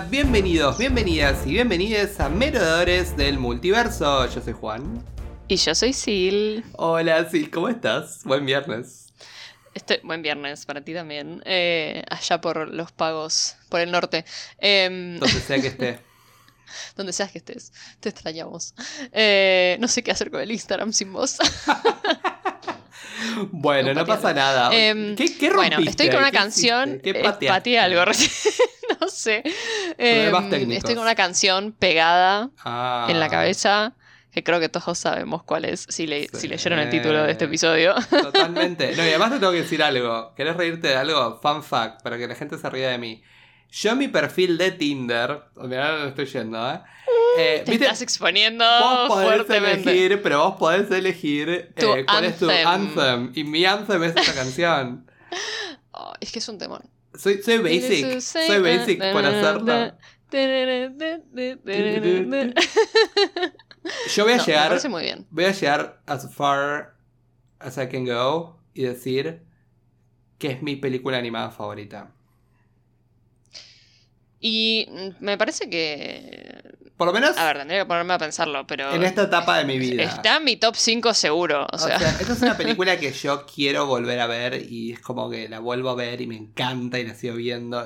Hola, bienvenidos, bienvenidas y bienvenidas a Merodores del Multiverso. Yo soy Juan. Y yo soy Sil. Hola, Sil, ¿cómo estás? Buen viernes. Estoy, buen viernes para ti también. Eh, allá por los pagos, por el norte. Em, donde sea que esté. donde seas que estés. Te extrañamos. Eh, no sé qué hacer con el Instagram sin vos. bueno, no pasa nada. Em, ¿Qué, qué Bueno, estoy con una canción. ¿Qué pateé algo recién. no sé. Em, estoy con una canción pegada en la ah. cabeza que creo que todos sabemos cuál es, si, si leyeron el título de este episodio. Totalmente. No, y además te tengo que decir algo. ¿Querés reírte de algo? Fun fact, para que la gente se ría de mí. Yo mi perfil de Tinder, ahora no estoy yendo, ¿eh? Eh Te estás exponiendo vos podés fuertemente. elegir, pero vos podés elegir eh, cuál es tu anthem. Y mi anthem es esta canción. Oh, es que es un temor. Soy, soy basic. Soy basic por hacerlo. Yo voy a llegar. muy bien. Voy a llegar as far as I can go y decir que es mi película animada favorita. Y me parece que. Por lo menos. A ver, tendría que ponerme a pensarlo, pero. En esta etapa de mi vida. Está en mi top 5 seguro. O, sea. esta es una película que yo quiero volver a ver y es como que la vuelvo a ver y me encanta y la sigo viendo.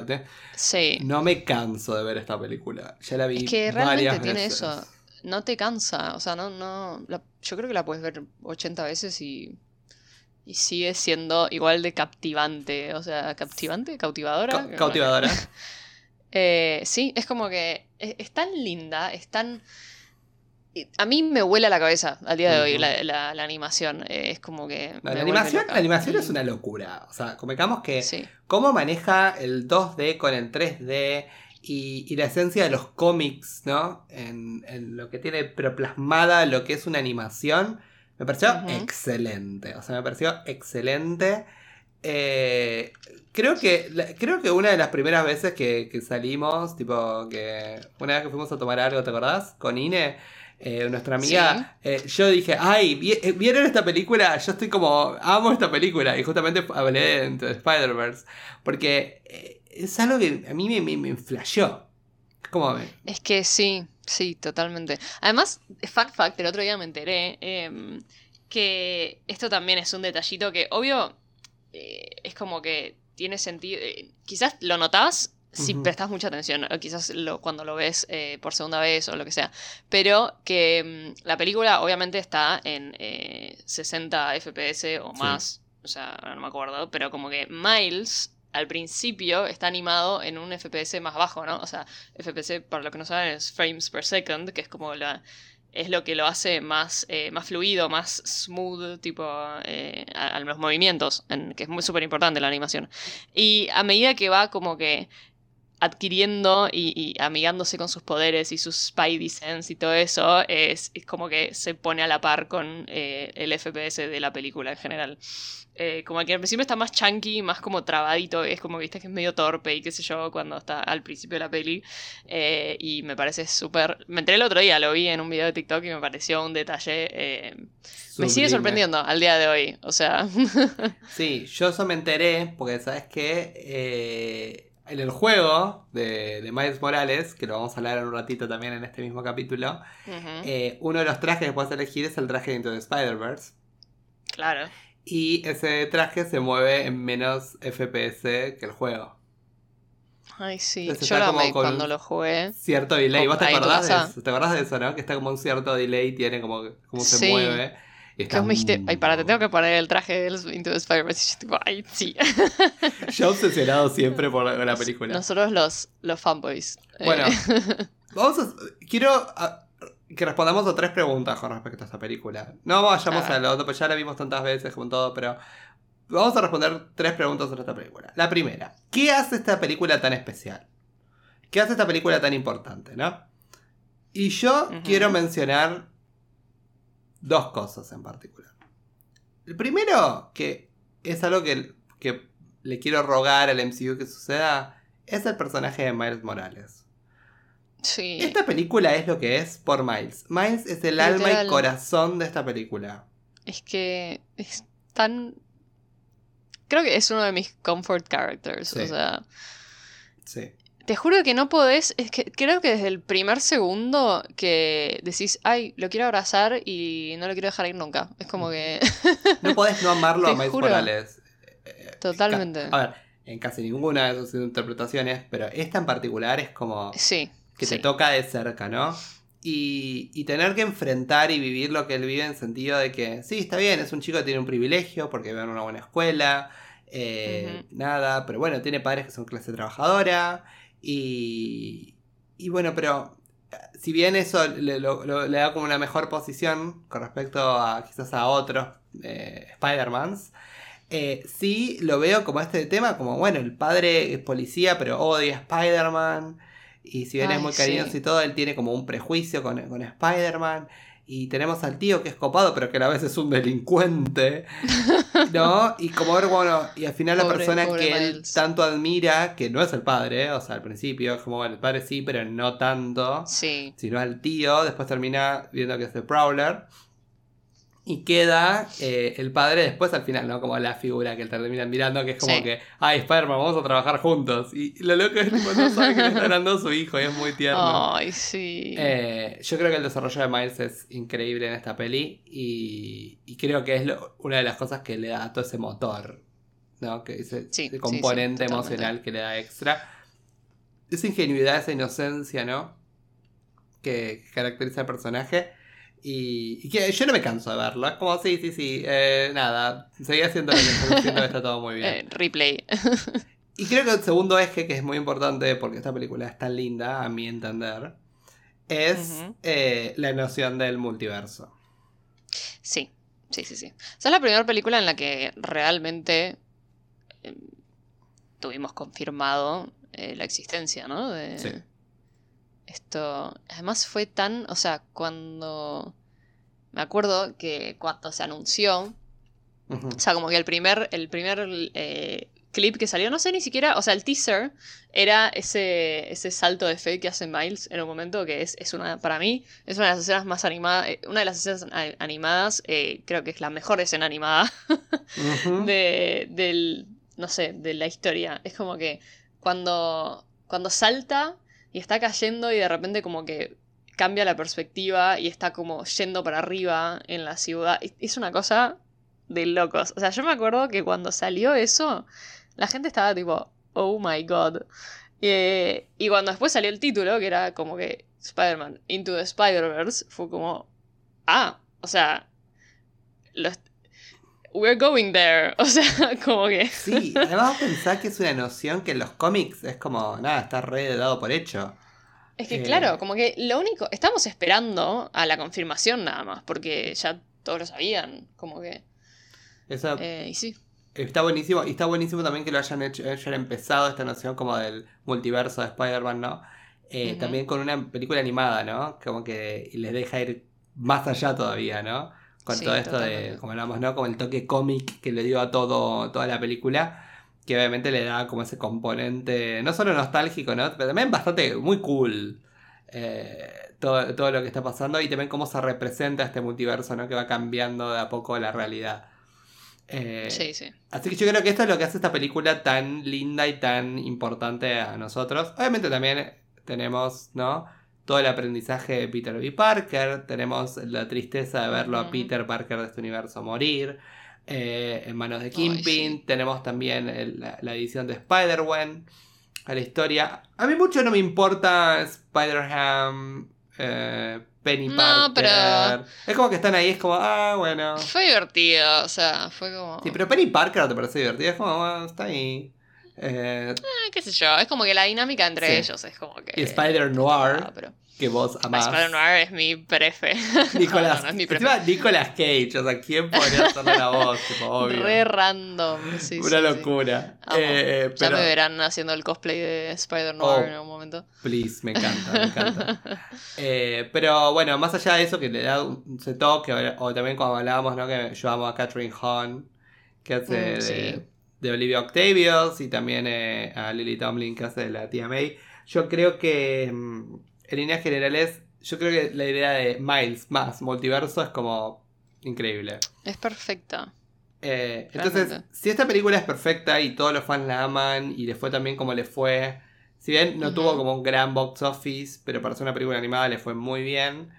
Sí. No me canso de ver esta película. Ya la vi. Es que realmente tiene eso. No te cansa. O sea, no. no yo creo que la puedes ver 80 veces y. Y sigue siendo igual de captivante. O sea, ¿captivante? ¿Cautivadora? cautivadora. Eh, sí, es como que es, tan linda, es tan... A mí me vuela la cabeza al día de hoy la, animación. Eh, es como que... la, animación, la animación es una locura. O sea, convengamos que cómo maneja el 2D con el 3D y, la esencia de los cómics, ¿no? En, lo que tiene pero plasmada lo que es una animación, me pareció excelente. O sea, me pareció excelente. Eh, creo que creo que una de las primeras veces que, salimos, tipo que una vez que fuimos a tomar algo, ¿te acordás? Con Ine, eh, nuestra amiga, eh, yo dije, ay, ¿vieron esta película? Yo estoy como, amo esta película. Y justamente hablé de, Spider-Verse. Porque es algo que a mí me, me, me flasheó. ¿Cómo Es que sí, sí, totalmente. Además, fact fact, el otro día me enteré em, que esto también es un detallito que, obvio, eh, es como que tiene sentido. Eh, quizás lo notas si prestas mucha atención, o quizás lo, cuando lo ves eh, por segunda vez o lo que sea. Pero que mm, la película obviamente está en 60 FPS o más. O sea, no me acuerdo. Pero como que Miles al principio está animado en un FPS más bajo, ¿no? O sea, FPS, para lo que no saben, es frames per second, que es como la, es lo que lo hace más, eh, más fluido, más smooth, tipo, eh, a, los movimientos, que es muy súper importante la animación. Y a medida que va como que adquiriendo y, amigándose con sus poderes y sus spidey sense y todo eso, es, como que se pone a la par con eh, el FPS de la película en general. Eh, como que al principio está más chunky, más como trabadito, es como viste que es medio torpe y qué sé yo cuando está al principio de la peli. Eh, y me parece súper... Me enteré el otro día, lo vi en un video de TikTok y me pareció un detalle... Eh, me sigue sorprendiendo al día de hoy, o sea... sí, yo eso me enteré porque sabes que en el juego de, de, Miles Morales, que lo vamos a hablar en un ratito también en este mismo capítulo, uno de los trajes que puedes elegir es el traje de Into the Spider-Verse. Claro. Y ese traje se mueve en menos FPS que el juego. Ay, sí. Yo lo amé cuando lo jugué. Cierto delay. ¿Vos te acordás, de eso? ¿Te acordás de eso, no? Que está como un cierto delay, tiene como cómo se mueve. Y me dijiste, ay, para, te tengo que poner el traje de Into the Spider-Man. Y yo, tipo, ay, sí. yo obsesionado siempre por la, película. Nosotros los, los fanboys. Bueno, eh. vamos a. Quiero que respondamos a tres preguntas con respecto a esta película. No vayamos a, lo otro, pues ya la vimos tantas veces como todo, pero vamos a responder tres preguntas sobre esta película. La primera, ¿qué hace esta película tan especial? ¿Qué hace esta película tan importante, no? Y yo quiero mencionar dos cosas en particular. El primero, que es algo que, que le quiero rogar al MCU que suceda, es el personaje de Miles Morales. Esta película es lo que es por Miles. Miles es el alma y corazón de esta película. Es que es tan. Creo que es uno de mis comfort characters. O sea. Sí. Te juro que no podés, es que creo que desde el primer segundo que decís, ay, lo quiero abrazar y no lo quiero dejar ir nunca. Es como que... no podés no amarlo a Miles Morales. Totalmente. A ver, en casi ninguna de sus interpretaciones, pero esta en particular es como... Sí. Que te toca de cerca, ¿no? Y, y, tener que enfrentar y vivir lo que él vive en sentido de que, sí, está bien, es un chico que tiene un privilegio porque va en una buena escuela, eh, nada, pero bueno, tiene padres que son clase trabajadora y, y bueno, pero eh, si bien eso le, da como una mejor posición con respecto a quizás a otros eh, Spider-Mans, eh, sí lo veo como este tema, como bueno, el padre es policía pero odia a Spider-Man y si bien es muy cariñoso y todo, él tiene como un prejuicio con, con Spider-Man. Y tenemos al tío que es copado, pero que a la vez es un delincuente. ¿No? Y como ver, bueno, y al final la persona que él tanto admira, que no es el padre, o sea, al principio es como, bueno, el padre sí, pero no tanto. Sí. Sino al tío, después termina viendo que es el Prowler. Y queda eh, el padre después al final, ¿no? Como la figura que terminan mirando, que es como que, ay, Spider-Man, vamos a trabajar juntos. Y lo loco es que no sabe que le está dando su hijo y es muy tierno. Ay, sí. Eh, yo creo que el desarrollo de Miles es increíble en esta peli y, creo que es una de las cosas que le da todo ese motor, ¿no? Que ese, componente emocional que le da extra. Esa ingenuidad, esa inocencia, ¿no? Que caracteriza al personaje. Y, que yo no me canso de verlo. Es como, sí, sí, sí, eh, nada, seguí haciendo lo que estoy está todo muy bien. Eh, replay. y creo que el segundo eje, que es muy importante porque esta película es tan linda, a mi entender, es eh, la noción del multiverso. Sí, sí, sí, sí. Esa es la primera película en la que realmente em, tuvimos confirmado la existencia, ¿no? De... Sí esto, además fue tan, o sea, cuando... Me acuerdo que cuando se anunció, o sea, como que el primer, el primer eh, clip que salió, no sé ni siquiera, o sea, el teaser era ese, ese salto de fe que hace Miles en un momento que es, es una, para mí, es una de las escenas más animadas, eh, una de las escenas animadas, eh, creo que es la mejor escena animada de, del, no sé, de la historia. Es como que cuando, cuando salta y está cayendo y de repente como que cambia la perspectiva y está como yendo para arriba en la ciudad. Es una cosa de locos. O sea, yo me acuerdo que cuando salió eso, la gente estaba tipo, oh my god. y cuando después salió el título, que era como que Spider-Man Into the Spider-Verse, fue como, ah, o sea, we're going there. O sea, como que. Sí, además pensar que es una noción que en los cómics es como, nada, está re dado por hecho. Es que, claro, eh, como que lo único. Estamos esperando a la confirmación nada más, porque ya todos lo sabían, como que. Esa, eh, y sí. Está buenísimo, y está buenísimo también que lo hayan hecho, hayan empezado esta noción como del multiverso de Spider-Man, ¿no? Eh, también con una película animada, ¿no? Como que les deja ir más allá todavía, ¿no? Con todo esto de, como hablamos, ¿no? Como el toque cómic que le dio a todo, toda la película. Que obviamente le da como ese componente, no solo nostálgico, ¿no? Pero también bastante, muy cool. Eh, todo, todo, lo que está pasando y también cómo se representa este multiverso, ¿no? Que va cambiando de a poco la realidad. Eh, sí, sí. Así que yo creo que esto es lo que hace esta película tan linda y tan importante a nosotros. Obviamente también tenemos, ¿no? Todo el aprendizaje de Peter B. Parker, tenemos la tristeza de verlo a Peter Parker de este universo morir eh, en manos de Kingpin, tenemos también la, edición de Spider-Man a la historia. A mí mucho no me importa Spider-Ham, eh, Penny Parker. Es como que están ahí, es como, ah, bueno. Fue divertido, o sea, fue como... Sí, pero Penny Parker no te parece divertido, es como, bueno, está ahí. Eh, eh, qué sé yo, es como que la dinámica entre ellos es como que... Y Spider Noir, ah, que vos amás. Spider Noir es mi prefe. Nicolas, no, no es mi prefe. Nicolas Cage, o sea, ¿quién podría hacerle la voz? Tipo, obvio. Re random, sí, Una locura. Eh, ya me verán haciendo el cosplay de Spider Noir oh, en algún momento. Please, me encanta, me encanta. eh, pero bueno, más allá de eso, que le da un toque, o, también cuando hablábamos, ¿no? Que yo amo a Catherine Hahn, que hace mm, de de Olivia Octavius y también eh, a Lily Tomlin que hace de la tía May. Yo creo que mm, en líneas generales, yo creo que la idea de Miles más multiverso es como increíble. Es perfecta. Eh, entonces, si esta película es perfecta y todos los fans la aman y le fue también como le fue, Si bien no tuvo como un gran box office, pero para ser una película animada le fue muy bien.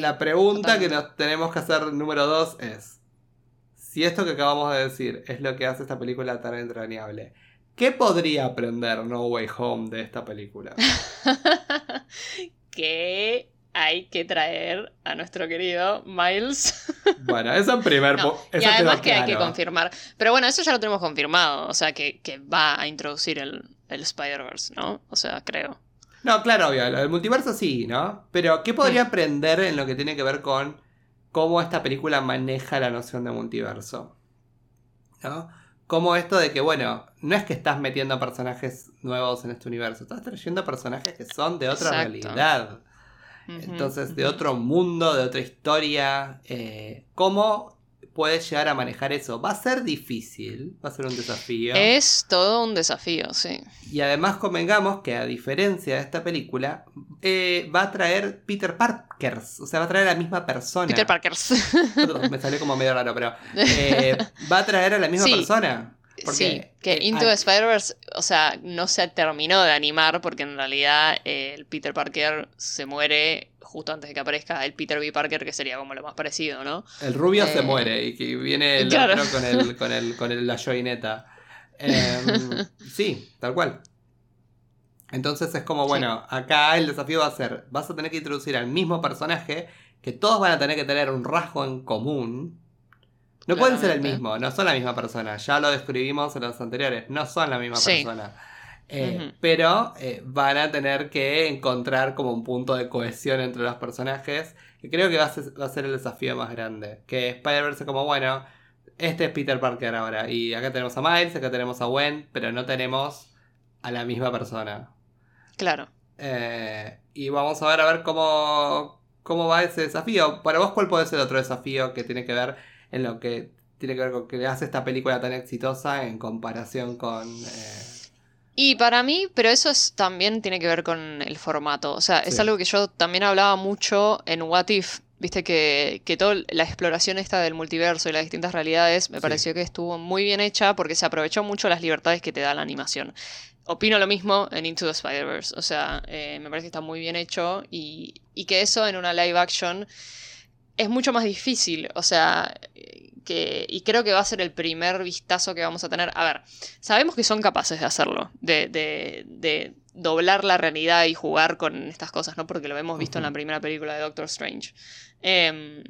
la pregunta que nos tenemos que hacer número dos es, si esto que acabamos de decir es lo que hace esta película tan entrañable, ¿qué podría aprender No Way Home de esta película? que hay que traer a nuestro querido Miles. Bueno, eso en primer Y además que hay que confirmar. Pero bueno, eso ya lo tenemos confirmado. O sea, que, va a introducir el, el Spider-Verse, ¿no? O sea, creo. No, claro, obvio. El multiverso sí, ¿no? Pero, ¿qué podría mm. aprender en lo que tiene que ver con cómo esta película maneja la noción de multiverso? ¿No? Como esto de que, bueno, no es que estás metiendo personajes nuevos en este universo, estás trayendo personajes que son de otra realidad. Entonces, de otro mundo, de otra historia. Eh, ¿Cómo puedes llegar a manejar eso? Va a ser difícil, va a ser un desafío. Es todo un desafío, sí. Y además convengamos que a diferencia de esta película, eh, va a traer Peter Parkers, o sea, va a traer a la misma persona. Peter Parkers. me salió como medio raro, pero eh, va a traer a la misma persona. Sí, que Into the Spider-Verse, o sea, no se terminó de animar porque en realidad eh, el Peter Parker se muere justo antes de que aparezca el Peter B. Parker, que sería como lo más parecido, ¿no? El rubio se muere y que viene el otro con, el, con, el, con la joineta. Em, sí, tal cual. Entonces es como, bueno, acá el desafío va a ser, vas a tener que introducir al mismo personaje, que todos van a tener que tener un rasgo en común. No pueden ser el mismo, no son la misma persona, ya lo describimos en los anteriores, no son la misma persona. Eh, pero eh, van a tener que encontrar como un punto de cohesión entre los personajes, que creo que va a ser, va a ser el desafío más grande. Que Spider-Verse como, bueno, este es Peter Parker ahora, y acá tenemos a Miles, acá tenemos a Gwen, pero no tenemos a la misma persona. Claro. Eh, y vamos a ver a ver cómo, cómo va ese desafío. Para vos, ¿cuál puede ser otro desafío que tiene que ver en lo que tiene que ver con que hace esta película tan exitosa en comparación con... Eh, y para mí, pero eso es, también tiene que ver con el formato. O sea, es algo que yo también hablaba mucho en What If. Viste que, que toda la exploración esta del multiverso y las distintas realidades me pareció que estuvo muy bien hecha porque se aprovechó mucho las libertades que te da la animación opino lo mismo en Into the Spider-Verse. O sea, eh, me parece que está muy bien hecho y, que eso en una live action es mucho más difícil. O sea, que, y creo que va a ser el primer vistazo que vamos a tener. A ver, sabemos que son capaces de hacerlo, de, de, doblar la realidad y jugar con estas cosas, ¿no? Porque lo hemos visto en la primera película de Doctor Strange. Em,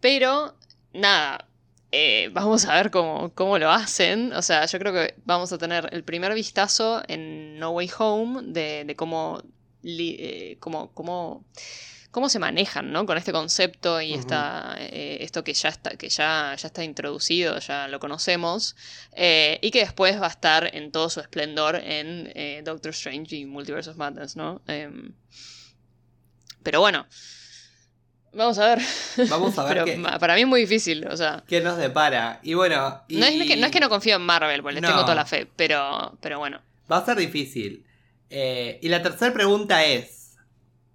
pero, nada, eh, vamos a ver cómo, cómo, lo hacen. O sea, yo creo que vamos a tener el primer vistazo en No Way Home de, cómo, eh, cómo, cómo, cómo, se manejan ¿no? con este concepto y eh, esto que ya está, que ya, ya está introducido, ya lo conocemos, y que después va a estar en todo su esplendor en Doctor Strange y Multiverse of Madness, ¿no? Em, pero bueno. Vamos a ver. Vamos a ver. Pero para mí es muy difícil, o sea. ¿Qué nos depara? Y bueno. No, es que, no, es que, no confío en Marvel, porque les tengo toda la fe, pero, pero bueno. Va a ser difícil. Eh, y la tercera pregunta es: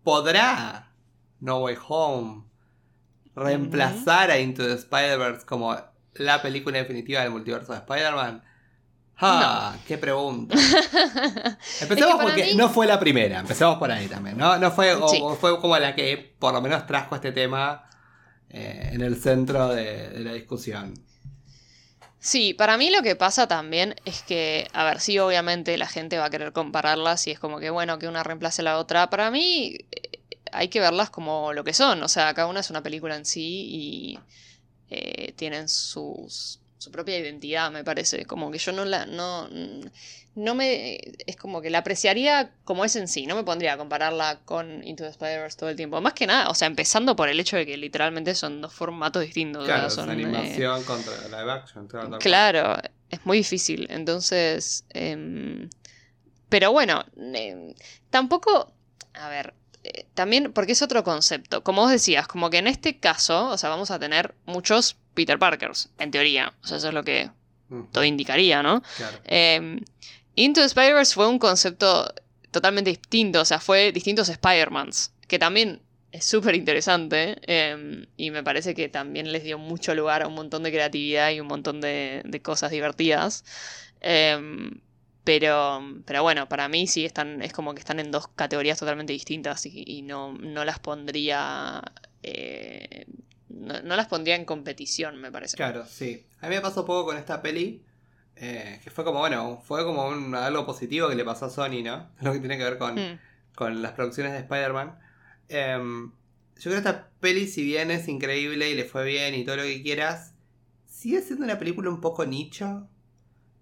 ¿podrá No Way Home reemplazar a Into the Spider-Verse como la película definitiva del multiverso de Spider-Man? Ah, qué pregunta. Empecemos porque no fue la primera, empecemos por ahí también, ¿no? No fue, fue como la que por lo menos trajo este tema eh, en el centro de, la discusión. Sí, para mí lo que pasa también es que, a ver, sí, obviamente la gente va a querer compararlas y es como que, bueno, que una reemplace a la otra. Para mí hay que verlas como lo que son, o sea, cada una es una película en sí y eh, tienen sus su propia identidad, me parece. Como que yo no la. No, no me. Es como que la apreciaría como es en sí. No me pondría a compararla con Into the Spider-Verse todo el tiempo. Más que nada, o sea, empezando por el hecho de que literalmente son dos formatos distintos. Claro, son, animación contra live action. Claro, es muy difícil. Entonces. Em, pero bueno, em, tampoco. A ver, eh, también porque es otro concepto. Como vos decías, como que en este caso, o sea, vamos a tener muchos Peter Parkers, en teoría. O sea, eso es lo que todo indicaría, ¿no? Em, Into the Spider-Verse fue un concepto totalmente distinto, o sea, fue distintos Spider-Mans, que también es súper interesante em, y me parece que también les dio mucho lugar a un montón de creatividad y un montón de, cosas divertidas. Em, Pero, pero bueno, para mí sí están, es como que están en dos categorías totalmente distintas y, no, no, las pondría. Eh, no, las pondría en competición, me parece. Claro, sí. A mí me pasó poco con esta peli. Eh, que fue como, bueno, fue como algo positivo que le pasó a Sony, ¿no? Lo que tiene que ver con, hmm. con las producciones de Spider-Man. Em, yo creo que esta peli, si bien es increíble y le fue bien y todo lo que quieras, sigue siendo una película un poco nicho.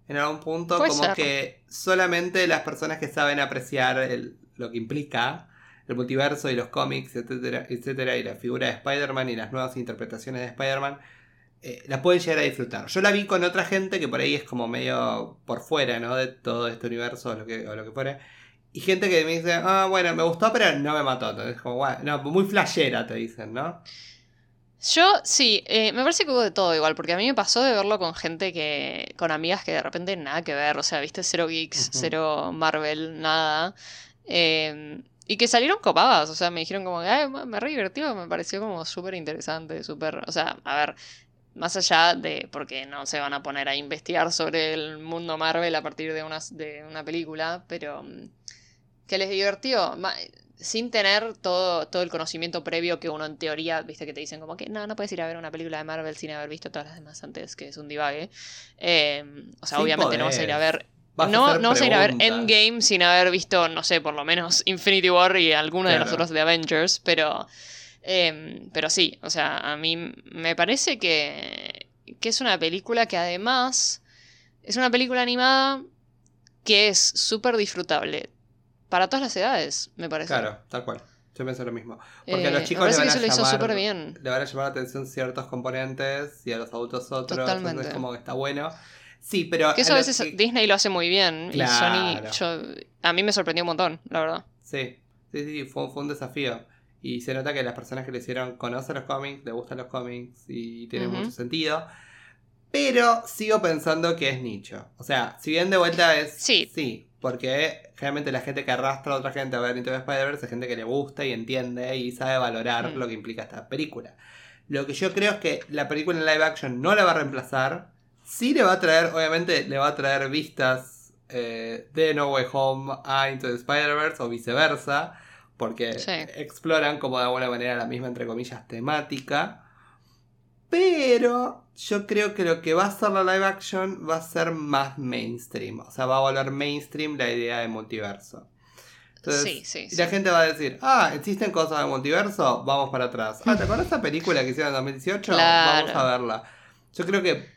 En algún punto, como que solamente las personas que saben apreciar lo que implica el multiverso y los cómics, etcétera, etcétera, y la figura de Spider-Man y las nuevas interpretaciones de Spider-Man, eh, la pueden llegar a disfrutar. Yo la vi con otra gente que por ahí es como medio por fuera, ¿no? De todo este universo o lo que, o lo que fuera. Y gente que me dice, ah, bueno, me gustó, pero no me mató. Entonces, como, bueno, no, muy flashera, te dicen, ¿no? Yo sí, eh, me parece que hubo de todo igual, porque a mí me pasó de verlo con gente que, con amigas que de repente nada que ver, o sea, viste, cero geeks, cero Marvel, nada. Em, y que salieron copadas, o sea, me dijeron como, Ay, me re divertido, me pareció como súper interesante, súper, o sea, a ver, más allá de, porque no se van a poner a investigar sobre el mundo Marvel a partir de una, de una película, pero mm, que les divirtió, sin tener todo, todo el conocimiento previo que uno en teoría, viste que te dicen como que no, no puedes ir a ver una película de Marvel sin haber visto todas las demás antes, que es un divague. Em, o sea, obviamente no vas a ir a ver... no, no vas a ir a ver Endgame sin haber visto, no sé, por lo menos Infinity War y alguno de los otros de Avengers, pero... Em, pero sí, o sea, a mí me parece que, que es una película que además es una película animada que es súper disfrutable para todas las edades, me parece. Claro, tal cual. Yo pienso lo mismo. Porque a los eh, chicos le van, a llamar, bien. le van a llamar la atención ciertos componentes y a los adultos otros. Totalmente. Entonces como que está bueno. Sí, pero... Que eso a veces Disney lo hace muy bien. Y Sony, a mí me sorprendió un montón, la verdad. Sí, sí, sí, fue, fue un desafío. Y se nota que las personas que le hicieron conocen los cómics, le gustan los cómics y tiene mucho sentido. Pero sigo pensando que es nicho. O sea, si bien de vuelta es. Sí. Sí, porque generalmente la gente que arrastra a otra gente a ver Into the Spider-Verse es gente que le gusta y entiende y sabe valorar mm. lo que implica esta película. Lo que yo creo es que la película en live action no la va a reemplazar. Sí le va a traer, obviamente, le va a traer vistas eh, de No Way Home a Into the Spider-Verse o viceversa. Porque exploran como de alguna manera la misma, entre comillas, temática. Pero yo creo que lo que va a ser la live action va a ser más mainstream. O sea, va a volver mainstream la idea de multiverso. sí, sí, Y la gente va a decir, ah, ¿existen cosas de multiverso? Vamos para atrás. Ah, ¿te acuerdas esa película que hicieron en 2018? Vamos a verla. Yo creo que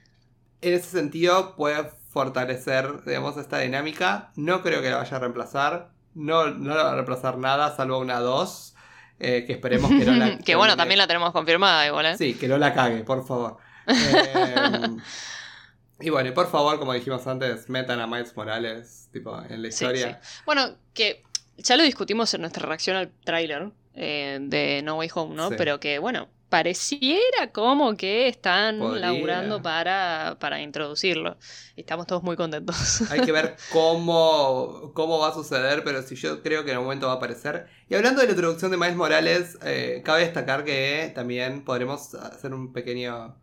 en ese sentido puede fortalecer, digamos, esta dinámica. No creo que la vaya a reemplazar. No, no la va a reemplazar nada, salvo una 2. Eh, que esperemos que no la... que bueno, también la tenemos confirmada igual, ¿eh? Sí, que no la cague, por favor. Eh, y bueno, y por favor, como dijimos antes, metan a Miles Morales tipo, en la historia. Bueno, que ya lo discutimos en nuestra reacción al tráiler de No Way Home, ¿no? Pero que bueno, pareciera como que están laburando para, para introducirlo. Estamos todos muy contentos. Hay que ver cómo, cómo va a suceder, pero si yo creo que en algún momento va a aparecer. Y hablando de la introducción de Miles Morales, eh, cabe destacar que también podremos hacer un pequeño...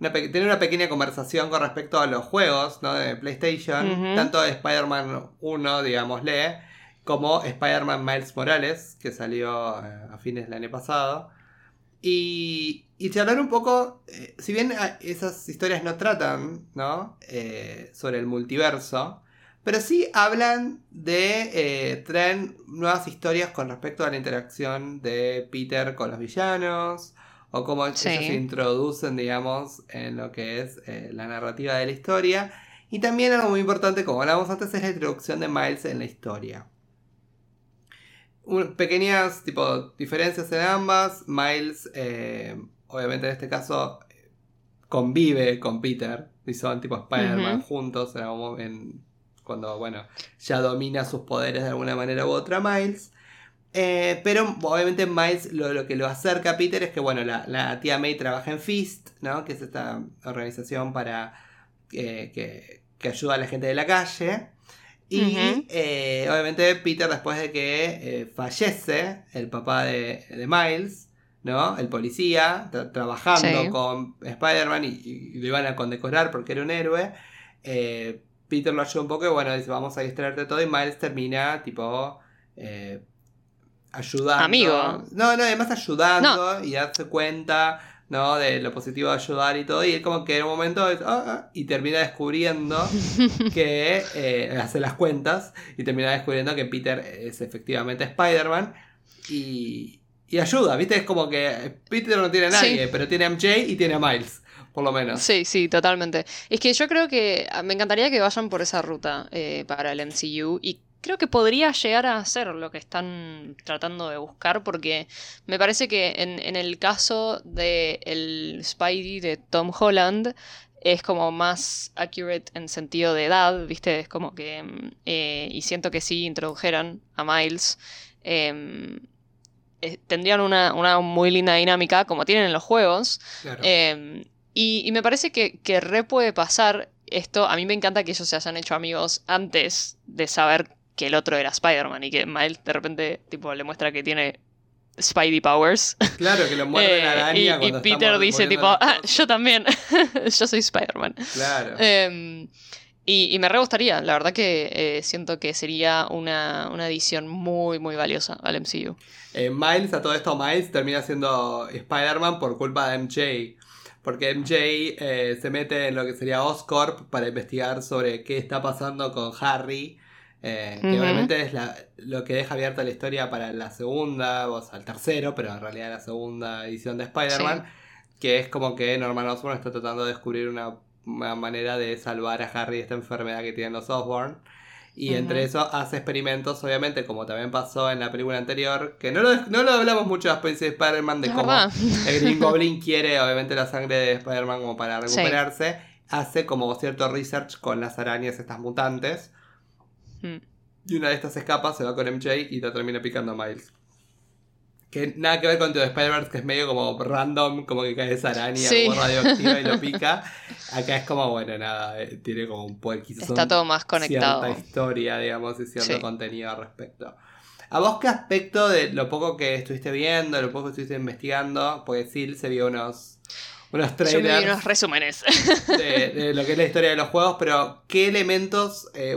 tener una pequeña conversación con respecto a los juegos ¿no? de PlayStation, tanto de Spider-Man 1, digámosle, como Spider-Man Miles Morales, que salió eh, a fines del año pasado. Y, y charlar un poco, eh, si bien ah, esas historias no tratan ¿no? Eh, sobre el multiverso, pero sí hablan de, eh, traen nuevas historias con respecto a la interacción de Peter con los villanos, o cómo ellos se introducen, digamos, en lo que es la narrativa de la historia. Y también algo muy importante, como hablábamos antes, es la introducción de Miles en la historia pequeñas tipo diferencias en ambas. Miles, eh, obviamente en este caso, convive con Peter. Y son tipo Spider-Man juntos en, cuando, bueno, ya domina sus poderes de alguna manera u otra Miles. Eh, pero obviamente Miles lo, que lo acerca a Peter es que, bueno, la, tía May trabaja en Fist, ¿no? Que es esta organización para eh, que, que ayuda a la gente de la calle. Y eh, obviamente Peter después de que eh, fallece el papá de, Miles, ¿no? El policía, trabajando con Spider-Man y, lo iban a condecorar porque era un héroe. Eh, Peter lo ayuda un poco y bueno, dice, vamos a distraerte todo y Miles termina tipo... Ayudando. Amigo. No, no, además ayudando y darse cuenta, ¿no? De lo positivo de ayudar y todo. Y es como que en un momento ah, ah, y termina descubriendo que eh, hace las cuentas y termina descubriendo que Peter es efectivamente Spider-Man. Y, y ayuda, ¿viste? Es como que Peter no tiene a nadie, pero tiene a MJ y tiene a Miles por lo menos. Sí, sí, totalmente. Es que yo creo que ah, me encantaría que vayan por esa ruta eh, para el MCU y creo que podría llegar a ser lo que están tratando de buscar, porque me parece que en, el caso de el Spidey de Tom Holland es como más accurate en sentido de edad, ¿viste? Es como que... Eh, y siento que si introdujeran a Miles. Em, eh, tendrían una, muy linda dinámica, como tienen en los juegos. Em, y, me parece que, que re puede pasar esto. A mí me encanta que ellos se hayan hecho amigos antes de saber que el otro era Spider-Man y que Miles de repente tipo le muestra que tiene Spidey Powers. Claro, que lo muerde la eh, araña. y, y Peter dice tipo, ah, yo también, yo soy Spider-Man. Claro. Em, y, me re gustaría, la verdad que eh, siento que sería una, una, edición muy, muy valiosa al MCU. Eh, Miles, a todo esto, Miles termina siendo Spider-Man por culpa de MJ. Porque MJ se mete en lo que sería Oscorp para investigar sobre qué está pasando con Harry eh, que obviamente es lo que deja abierta la historia para la segunda, o sea, el tercero, pero en realidad la segunda edición de Spider-Man, que es como que Norman Osborn está tratando de descubrir una, manera de salvar a Harry de esta enfermedad que tienen los Osborn. Y entre eso hace experimentos, obviamente, como también pasó en la película anterior, que no lo, no lo hablamos mucho después de Spider-Man, de cómo el Green Goblin quiere, obviamente, la sangre de Spider-Man como para recuperarse. Hace como cierto research con las arañas, estas mutantes Hmm. Y una de estas escapa, se va con MJ y la termina picando a Miles. Que nada que ver con The Spider-Verse, que es medio como random, como que cae esa araña como radioactiva y lo pica. Acá es como, bueno, nada, eh, tiene como un poder Está todo más conectado. Cierta historia, digamos, y cierto contenido al respecto. ¿A vos qué aspecto de lo poco que estuviste viendo, lo poco que estuviste investigando? Porque sí se vio unos unos trailers. unos resúmenes. De, lo que es la historia de los juegos, pero ¿qué elementos eh,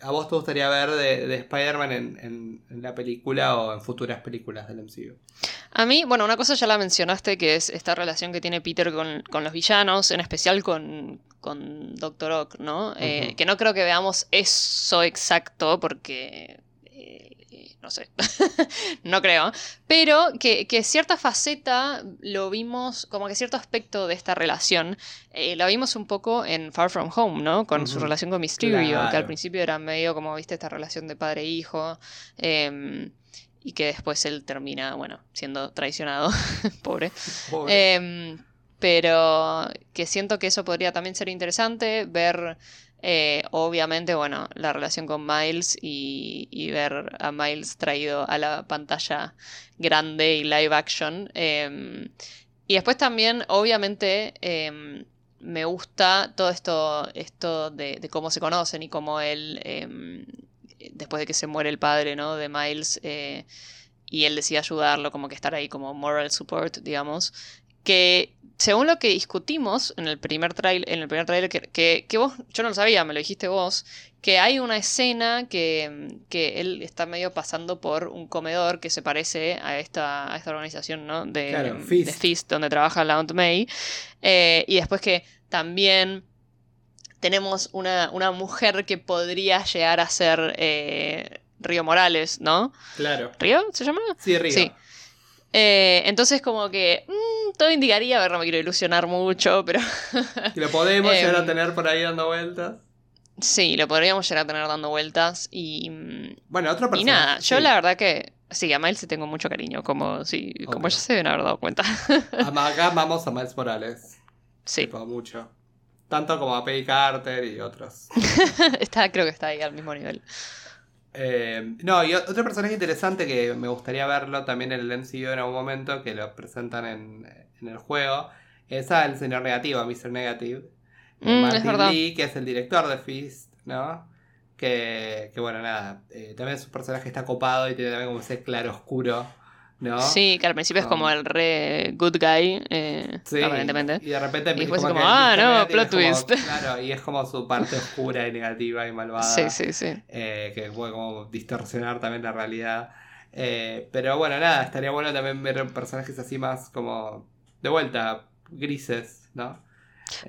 a vos te gustaría ver de, Spider-Man en, la película o en futuras películas del MCU? A mí, bueno, una cosa ya la mencionaste, que es esta relación que tiene Peter con, los villanos, en especial con, Doctor Ock, ¿no? Eh, que no creo que veamos eso exacto, porque no sé, no creo, pero que, cierta faceta lo vimos, como que cierto aspecto de esta relación, eh, la vimos un poco en Far From Home, ¿no? Con su relación con Mysterio, que al principio era medio como, viste, esta relación de padre-hijo. Em, y que después él termina, bueno, siendo traicionado, pobre. Em, pero que siento que eso podría también ser interesante, ver eh, obviamente, bueno, la relación con Miles y, ver a Miles traído a la pantalla grande y live action. Em, y después también, obviamente, em, me gusta todo esto, esto de, cómo se conocen y cómo él, em, después de que se muere el padre, ¿no? De Miles, eh, y él decide ayudarlo, como que estar ahí como moral support, digamos que según lo que discutimos en el primer trailer, en el primer trailer que, que, vos, yo no lo sabía, me lo dijiste vos, que hay una escena que, que, él está medio pasando por un comedor que se parece a esta, a esta organización, ¿no? De, Fist. donde trabaja la Aunt May. Eh, y después que también tenemos una, mujer que podría llegar a ser eh, Río Morales, ¿no? Claro. ¿Río se llama? Sí, Río. Sí. Eh, entonces como que mm, todo indicaría, a ver, no me quiero ilusionar mucho, pero... y lo podemos llegar a em, tener por ahí dando vueltas. Sí, lo podríamos llegar a tener dando vueltas y... Mm, bueno, otro personaje. Y nada, yo la verdad que... Sí, a Miles sí tengo mucho cariño, como, sí, como ya se deben haber dado cuenta. Acá vamos a Miles Morales. Sí. mucho. Tanto como a Peggy Carter y otros. está, creo que está ahí al mismo nivel. Eh, no, y otro personaje interesante que me gustaría verlo también en el MCU en algún momento, que lo presentan en, el juego, es el señor negativo, Mr. Negative. Mm, Martin Lee, que es el director de Fist, ¿no? Que, bueno, nada, eh, también su personaje está copado y tiene también como ese claro oscuro ¿no? Sí, que al principio es como el re good guy, eh, aparentemente. Y de repente y después como, como ah, no, plot twist. claro, y es como su parte oscura y negativa y malvada. Sí, sí, sí. Eh, que puede como distorsionar también la realidad. Eh, pero bueno, nada, estaría bueno también ver personajes así más como de vuelta, grises, ¿no?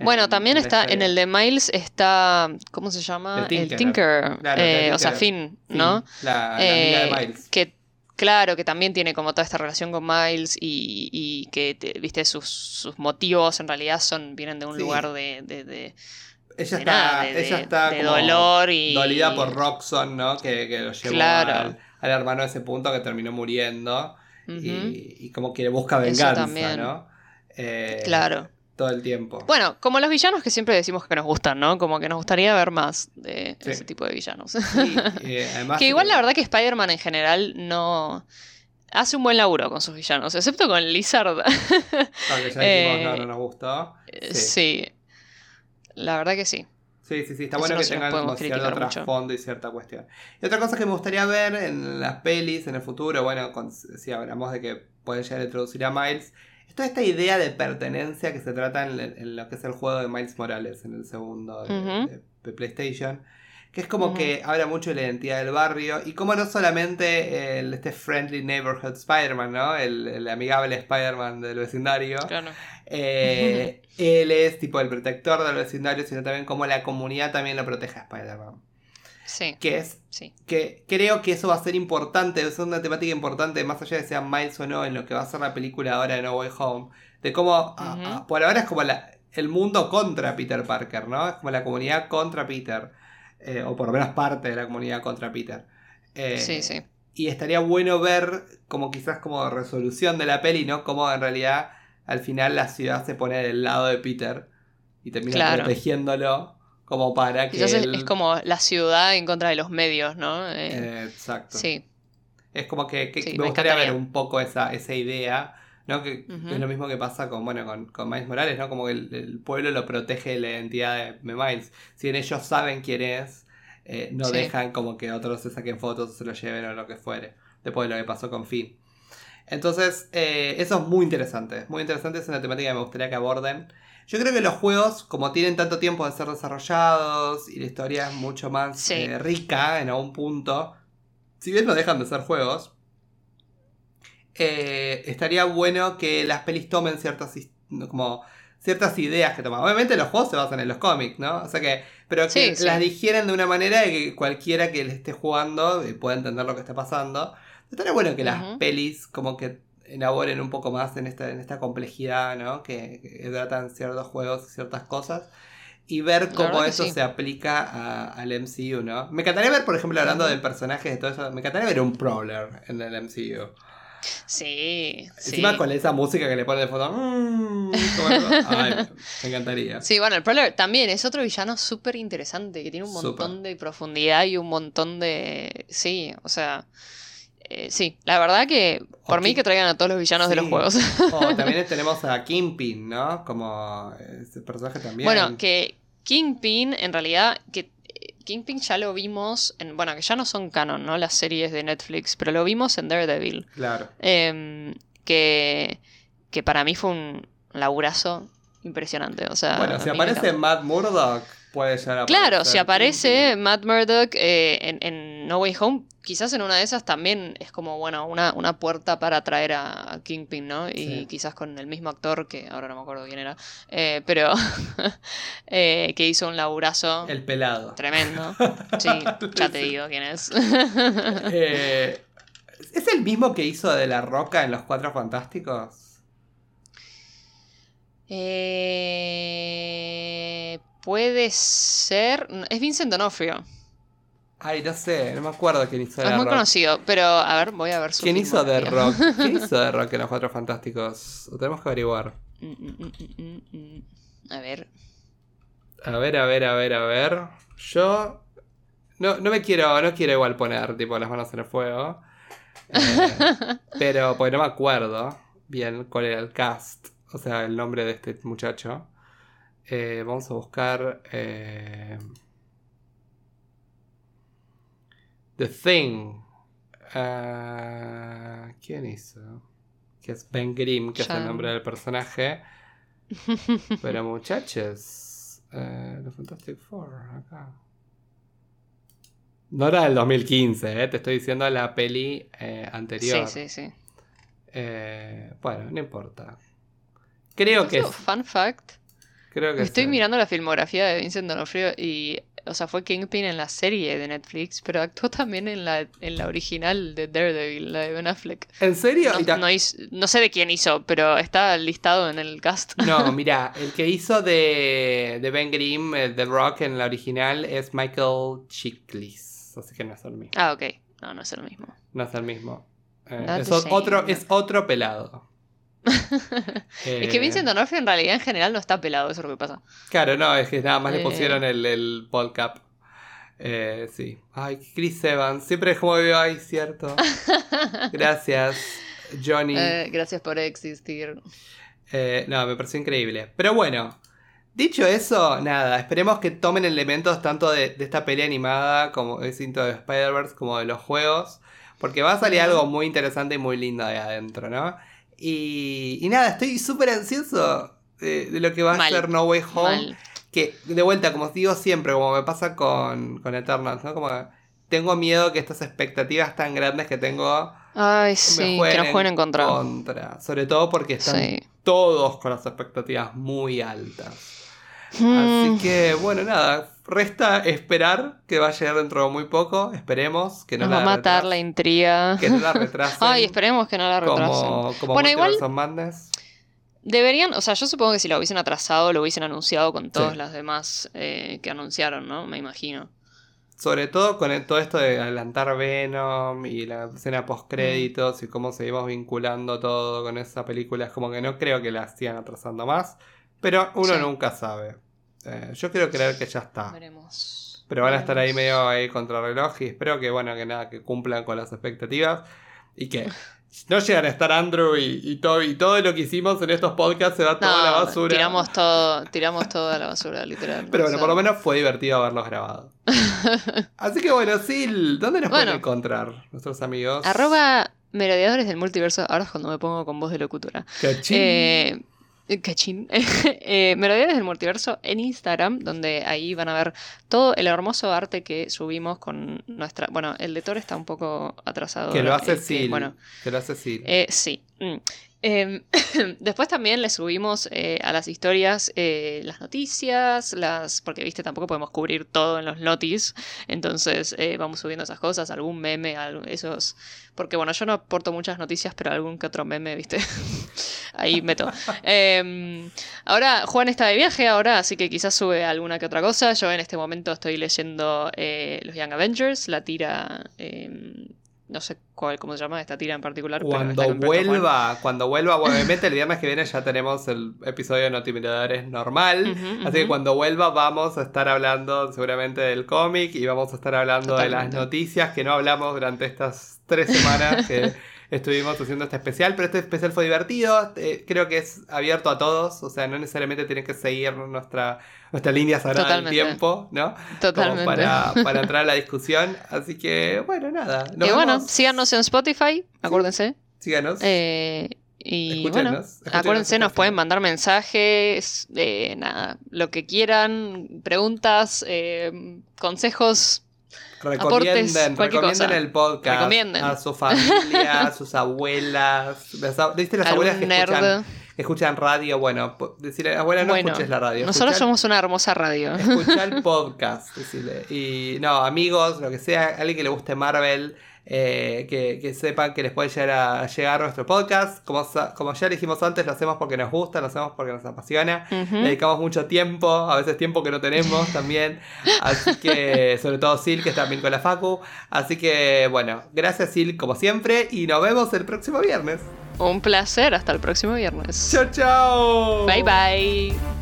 Bueno, también está en el de Miles está, ¿cómo se llama? El Tinker, eh, o sea, Finn, ¿no? La, amiga de Miles. Que Claro, que también tiene como toda esta relación con Miles y, que, viste, sus, motivos en realidad son vienen de un lugar de, de, ella, está, ella está de dolor y dolida por Roxon, ¿no? Que, que lo llevó al, hermano a ese punto que terminó muriendo y, como que busca venganza, ¿no? Eh, claro todo el tiempo. Bueno, como los villanos que siempre decimos que nos gustan, ¿no? Como que nos gustaría ver más de ese tipo de villanos. que igual la verdad que Spider-Man en general no hace un buen laburo con sus villanos, excepto con Lizard. Aunque ya dijimos, no, no nos gustó. Eh, sí. La verdad que sí. Sí, sí, sí, está bueno que tengan cierto trasfondo y cierta cuestión. Y otra cosa que me gustaría ver en las pelis en el futuro, bueno, si hablamos de que pueden llegar a introducir a Miles, toda esta idea de pertenencia que se trata en, lo que es el juego de Miles Morales, en el segundo de, PlayStation, que es como que habla mucho de la identidad del barrio y como no solamente el, este friendly neighborhood Spider-Man, ¿no? El, amigable Spider-Man del vecindario. Eh, él es tipo el protector del vecindario, sino también como la comunidad también lo protege a Spider-Man. Sí. Que es. Que creo que eso va a ser importante, ser una temática importante, más allá de sean Miles o no, en lo que va a ser la película ahora de No Way Home. De cómo. por ahora es como la, el mundo contra Peter Parker, ¿no? Es como la comunidad contra Peter. Eh, o por lo menos parte de la comunidad contra Peter. Eh, sí, sí. Y estaría bueno ver, como quizás como resolución de la peli, ¿no? Cómo en realidad al final la ciudad se pone del lado de Peter y termina protegiéndolo como para que. es, como la ciudad en contra de los medios, ¿no? Eh, exacto. Sí. Es como que, me, gustaría ver un poco esa, esa idea, ¿no? Que es lo mismo que pasa con, bueno, con, con Miles Morales, ¿no? Como que el, pueblo lo protege de la identidad de, Miles. Si ellos saben quién es, eh, no dejan como que otros se saquen fotos o se lo lleven o lo que fuere. Después de lo que pasó con Finn. Entonces, eh, eso es muy interesante. Muy interesante, es una temática que me gustaría que aborden. Yo creo que los juegos, como tienen tanto tiempo de ser desarrollados y la historia es mucho más eh, rica en algún punto, si bien no dejan de ser juegos, eh, estaría bueno que las pelis tomen ciertas, como, ciertas ideas que toman. Obviamente los juegos se basan en los cómics, ¿no? O sea que, pero que las digieren de una manera de que cualquiera que le esté jugando eh, pueda entender lo que está pasando. Estaría bueno que las pelis como que elaboren un poco más en esta, en esta complejidad, ¿no? Que, tratan ciertos juegos y ciertas cosas. Y ver cómo eso se aplica al MCU, ¿no? Me encantaría ver, por ejemplo, hablando de personajes de todo eso, me encantaría ver un Prowler en el MCU. Sí. Encima con esa música que le pone de fondo. Mm, me encantaría. Sí, bueno, el Prowler también es otro villano súper interesante que tiene un montón de profundidad y un montón de. Sí, o sea. Eh, sí, la verdad que por mí que traigan a todos los villanos de los juegos. También tenemos a Kingpin, ¿no? Como ese personaje también. Bueno, que Kingpin en realidad, que eh, Kingpin ya lo vimos en, bueno, que ya no son canon, ¿no? Las series de Netflix, pero lo vimos en Daredevil. Claro. Em, que, que para mí fue un laburazo impresionante. O sea, bueno, si aparece Matt Murdock, puede ser. Claro, si aparece Matt Murdock eh, en, en, No Way Home, quizás en una de esas también es como, bueno, una, una puerta para traer a, Kingpin, ¿no? Y quizás con el mismo actor, que ahora no me acuerdo quién era, eh, pero eh, que hizo un laburazo. El pelado. Tremendo. Sí, ya te digo quién es. ¿Es el mismo que hizo de La Roca en Los Cuatro Fantásticos? Eh, puede ser. Es Vincent Donofrio. Ay, no sé, no me acuerdo quién hizo de Es muy conocido, pero a ver, voy a ver su ¿Quién hizo de rock? ¿Quién hizo de rock en los Cuatro Fantásticos? Lo tenemos que averiguar. Mm, mm, mm, a ver. A ver, a ver, a ver, a ver. Yo. No, no me quiero, no quiero igual poner tipo las manos en el fuego. Eh, pero pues no me acuerdo bien cuál era el cast o sea, el nombre de este muchacho. Eh, vamos a buscar eh, The Thing. Ah, ¿Quién hizo? Que es Ben Grimm, que es el nombre del personaje. Pero muchachos, eh, los Fantastic Four, acá. No era del 2015, eh, te estoy diciendo la peli eh, anterior. Sí, sí, sí. Eh, bueno, no importa. Creo que. Fun fact. Creo que Estoy mirando la filmografía de Vincent D'Onofrio y o sea, fue Kingpin en la serie de Netflix, pero actuó también en la, en la original de Daredevil, la de Ben Affleck. ¿En serio? No, sé de quién hizo, pero está listado en el cast. No, mira, el que hizo de, de Ben Grimm, The Rock en la original, es Michael Chiklis. Así que no es el mismo. Ah, ok. No, no es el mismo. No es el mismo. Eh, es, otro, es otro pelado. es que Vincent D'Onofrio en realidad en general no está pelado, eso es lo que pasa. Claro, no, es que nada más le eh. pusieron el, el ball cap. Eh, sí. Ay, Chris Evans. Siempre es como veo, ay, cierto. Gracias, Johnny. Eh, gracias por existir. no, me pareció increíble. Pero bueno, dicho eso, nada, esperemos que tomen elementos tanto de, esta pelea animada como el cinto de Spider-Verse como de los juegos. Porque va a salir algo muy interesante y muy lindo de adentro, ¿no? Y, nada, estoy súper ansioso de, lo que va a ser No Way Home. Que de vuelta, como digo siempre, como me pasa con, con Eternals, ¿no? Como tengo miedo que estas expectativas tan grandes que tengo. Ay, sí, que no jueguen en contra. Sobre todo porque están todos con las expectativas muy altas. Así mm. que, bueno, nada, resta esperar que va a llegar dentro de muy poco. Esperemos que no Nos la va a matar la intriga. Que no la retrasen. Ay, esperemos que no la retrasen. Como, bueno, igual. Deberían, o sea, yo supongo que si lo hubiesen atrasado, lo hubiesen anunciado con todas las demás eh, que anunciaron, ¿no? Me imagino. Sobre todo con todo esto de adelantar Venom y la escena post créditos y cómo seguimos vinculando todo con esa película. Es como que no creo que la sigan atrasando más. Pero uno nunca sabe. Eh, yo quiero creer que ya está. Veremos. Pero van a estar ahí medio ahí contra reloj y espero que, bueno, que nada, que cumplan con las expectativas y que no llegan a estar Andrew y, todo, y todo lo que hicimos en estos podcasts se va toda la basura. Tiramos todo, tiramos toda la basura, literal. Pero bueno, por lo menos fue divertido haberlos grabado. Así que bueno, Sil, ¿dónde nos pueden encontrar nuestros amigos? Arroba merodeadores del multiverso, ahora es cuando me pongo con voz de locutora. Eh, Cachín. eh, Melodías del Multiverso en Instagram, donde ahí van a ver todo el hermoso arte que subimos con nuestra. Bueno, el de Thor está un poco atrasado. Que lo hace este, Bueno, que lo hace Sil. Eh, sí. Mm. Em, después también le subimos eh, a las historias eh, las noticias, las porque viste tampoco podemos cubrir todo en los notis, entonces eh, vamos subiendo esas cosas, algún meme, esos, porque bueno yo no aporto muchas noticias, pero algún que otro meme, viste, ahí meto. Em, ahora Juan está de viaje ahora, así que quizás sube alguna que otra cosa. Yo en este momento estoy leyendo los Young Avengers, la tira em, no sé cuál, cómo se llama esta tira en particular. Cuando vuelva, cuando vuelva, obviamente el viernes que viene ya tenemos el episodio de Notimitadores normal. así que cuando vuelva vamos a estar hablando seguramente del cómic y vamos a estar hablando de las noticias que no hablamos durante estas tres semanas que estuvimos haciendo este especial, pero este especial fue divertido, eh, creo que es abierto a todos, o sea, no necesariamente tienen que seguir nuestra, nuestra línea sagrada del tiempo, ¿no? Totalmente. para, para, entrar a la discusión, así que bueno, nada. y bueno, síganos en Spotify, acuérdense. síganos. Eh, y bueno, acuérdense, nos pueden mandar mensajes, eh, nada, lo que quieran, preguntas, consejos, Recomienden, recomienden el podcast a su familia, a sus abuelas. ¿Viste las abuelas que escuchan, escuchan, radio? Bueno, decirle, abuela, no escuches la radio. Nosotros somos una hermosa radio. Escucha el podcast, decirle. Y no, amigos, lo que sea, alguien que le guste Marvel eh, que, sepan que les puede llegar a llegar nuestro podcast. Como, como ya dijimos antes, lo hacemos porque nos gusta, lo hacemos porque nos apasiona. dedicamos mucho tiempo, a veces tiempo que no tenemos también. Así que, sobre todo Sil, que está también con la Facu. Así que, bueno, gracias Sil, como siempre, y nos vemos el próximo viernes. Un placer, hasta el próximo viernes. Chao, chao. Bye, bye.